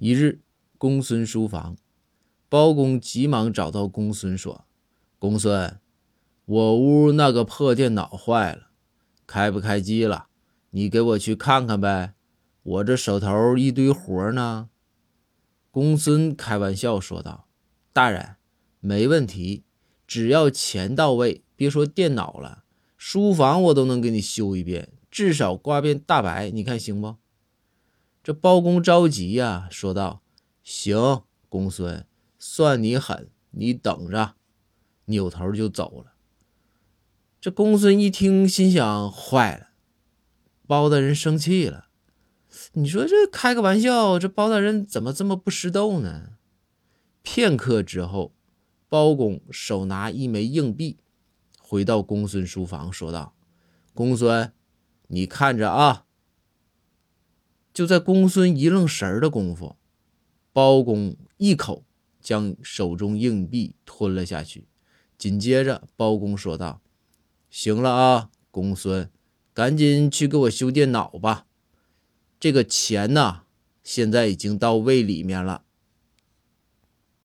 一日，公孙书房，包公急忙找到公孙说：“公孙，我屋那个破电脑坏了，开不开机了？你给我去看看呗。我这手头一堆活呢。”公孙开玩笑说道：“大人，没问题，只要钱到位，别说电脑了，书房我都能给你修一遍，至少刮遍大白，你看行不？”这包公着急呀，说道：“行，公孙，算你狠，你等着。”扭头就走了。这公孙一听，心想：坏了，包大人生气了。你说这开个玩笑，这包大人怎么这么不识逗呢？片刻之后，包公手拿一枚硬币，回到公孙书房，说道：“公孙，你看着啊。”就在公孙一愣神的功夫，包公一口将手中硬币吞了下去。紧接着，包公说道：“行了啊，公孙，赶紧去给我修电脑吧。这个钱呢，现在已经到胃里面了。”